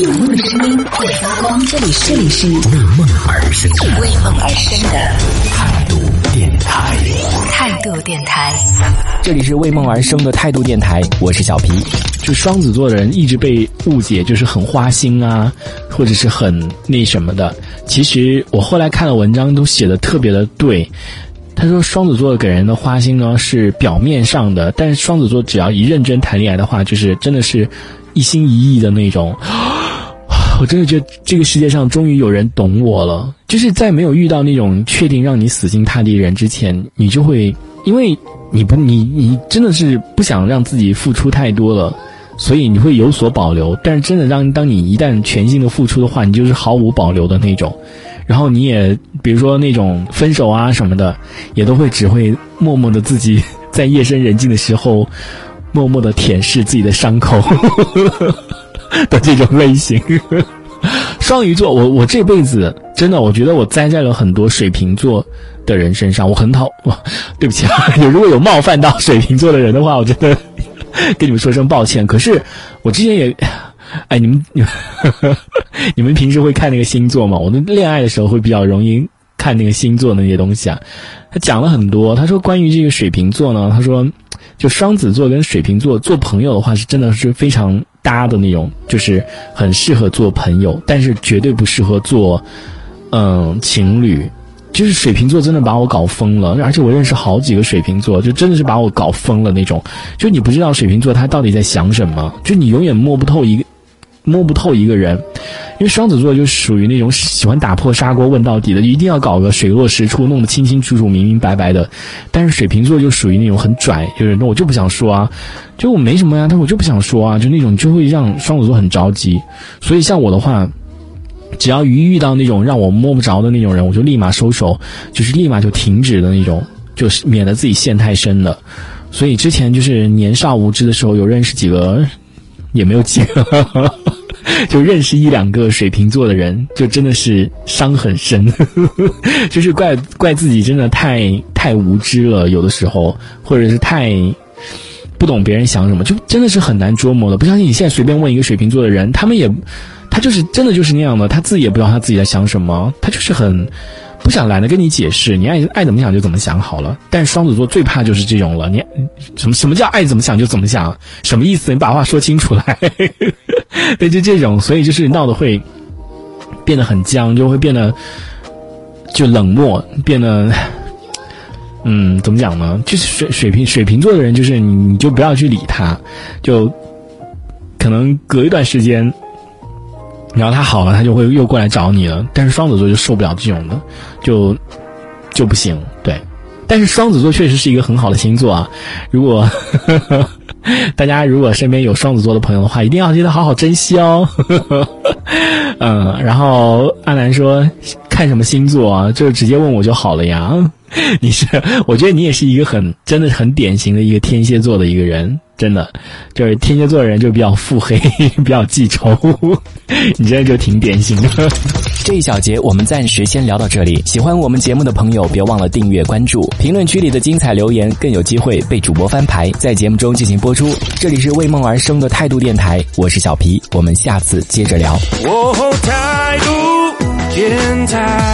有梦的声音会发光，这里是这里是为梦而生为梦而生的态度电台。态度电台。这里是为梦而生的态度电台，我是小皮。就双子座的人一直被误解，就是很花心啊，或者是很那什么的。其实我后来看了文章，都写的特别的对。他说双子座给人的花心呢是表面上的，但是双子座只要一认真谈恋爱的话，就是真的是一心一意的那种。我真的觉得这个世界上终于有人懂我了。就是在没有遇到那种确定让你死心塌地人之前，你就会因为你不你你真的是不想让自己付出太多了，所以你会有所保留。但是真的让当你一旦全心的付出的话，你就是毫无保留的那种。然后你也比如说那种分手啊什么的，也都会只会默默的自己 在夜深人静的时候，默默的舔舐自己的伤口 的这种类型。双鱼座，我我这辈子真的，我觉得我栽在了很多水瓶座的人身上，我很讨，对不起啊，有如果有冒犯到水瓶座的人的话，我真的 跟你们说声抱歉。可是我之前也，哎，你们你们你们平时会看那个星座吗？我的恋爱的时候会比较容易看那个星座那些东西啊。他讲了很多，他说关于这个水瓶座呢，他说就双子座跟水瓶座做朋友的话，是真的是非常。搭的那种，就是很适合做朋友，但是绝对不适合做，嗯，情侣。就是水瓶座真的把我搞疯了，而且我认识好几个水瓶座，就真的是把我搞疯了那种。就你不知道水瓶座他到底在想什么，就你永远摸不透一个。摸不透一个人，因为双子座就属于那种喜欢打破砂锅问到底的，一定要搞个水落石出，弄得清清楚楚、明明白白的。但是水瓶座就属于那种很拽，就是那我就不想说啊，就我没什么呀，但我就不想说啊，就那种就会让双子座很着急。所以像我的话，只要一遇到那种让我摸不着的那种人，我就立马收手，就是立马就停止的那种，就是免得自己陷太深了。所以之前就是年少无知的时候，有认识几个，也没有几个。就认识一两个水瓶座的人，就真的是伤很深，就是怪怪自己真的太太无知了，有的时候或者是太不懂别人想什么，就真的是很难捉摸的。不相信你现在随便问一个水瓶座的人，他们也，他就是真的就是那样的，他自己也不知道他自己在想什么，他就是很。不想懒得跟你解释，你爱爱怎么想就怎么想好了。但是双子座最怕就是这种了，你什么什么叫爱怎么想就怎么想？什么意思？你把话说清楚来。对，就这种，所以就是闹得会变得很僵，就会变得就冷漠，变得嗯，怎么讲呢？就是水水瓶水瓶座的人，就是你你就不要去理他，就可能隔一段时间。然后他好了，他就会又过来找你了。但是双子座就受不了这种的，就就不行。对，但是双子座确实是一个很好的星座啊。如果 大家如果身边有双子座的朋友的话，一定要记得好好珍惜哦。嗯，然后阿南说看什么星座啊？就直接问我就好了呀。你是，我觉得你也是一个很真的很典型的一个天蝎座的一个人。真的，就是天蝎座的人就比较腹黑，比较记仇。你这就挺典型的。这一小节我们暂时先聊到这里。喜欢我们节目的朋友，别忘了订阅关注。评论区里的精彩留言更有机会被主播翻牌，在节目中进行播出。这里是为梦而生的态度电台，我是小皮，我们下次接着聊。态度电台。